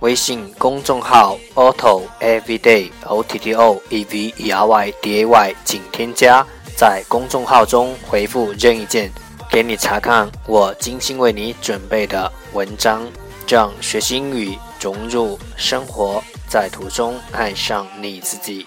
微信公众号 Otto Everyday O T T O E V E R Y D A Y，请添加，在公众号中回复任意键，给你查看我精心为你准备的文章，让学习英语融入生活，在途中爱上你自己。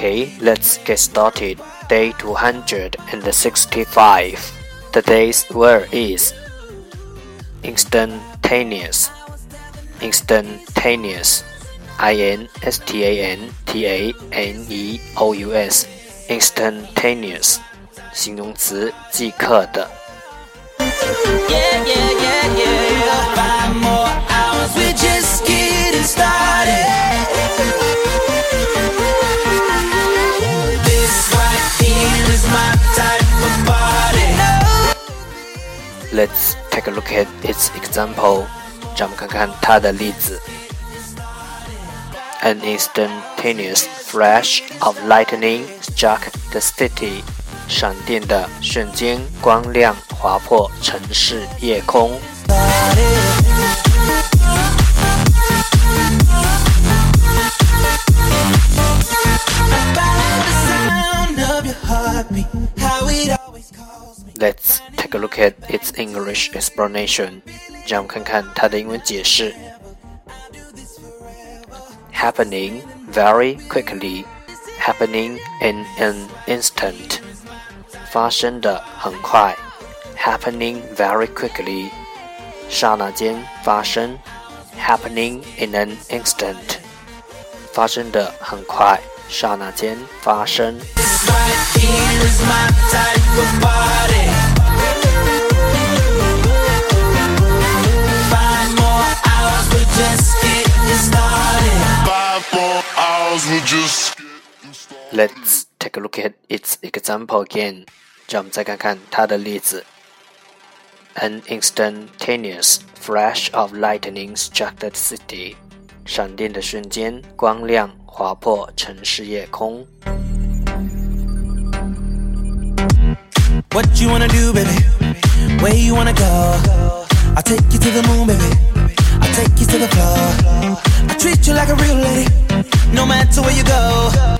Okay, let's get started. Day 265. Today's word is instantaneous. Instantaneous. I N S T A N T A N E O U S. Instantaneous. 形容词，即刻的。 Yeah, yeah, yeah, yeah. Let's take a look at its example. 让我们看看它的例子。An instantaneous flash of lightning struck the city. 闪电的瞬间，光亮划破城市夜空。 By the sound of your heartbeat, how it always calls me. Let's take a look at its English explanation. 让我们看看它的英文解释。Happening very quickly, happening in an instant. 发生的很快，happening very quickly，刹那间发生，happening in an instant，发生的很快，刹那间发生。 This right here is my type of party. Let's take a look at its example again. 让我们再看看它的例子。An instantaneous flash of lightning struck the city. 闪电的瞬间，光亮划破城市夜空。 What you wanna do, baby? Where you wanna go? I'll take you to the moon, baby. I'll take you to the floor. I treat you like a real lady, no matter where you go.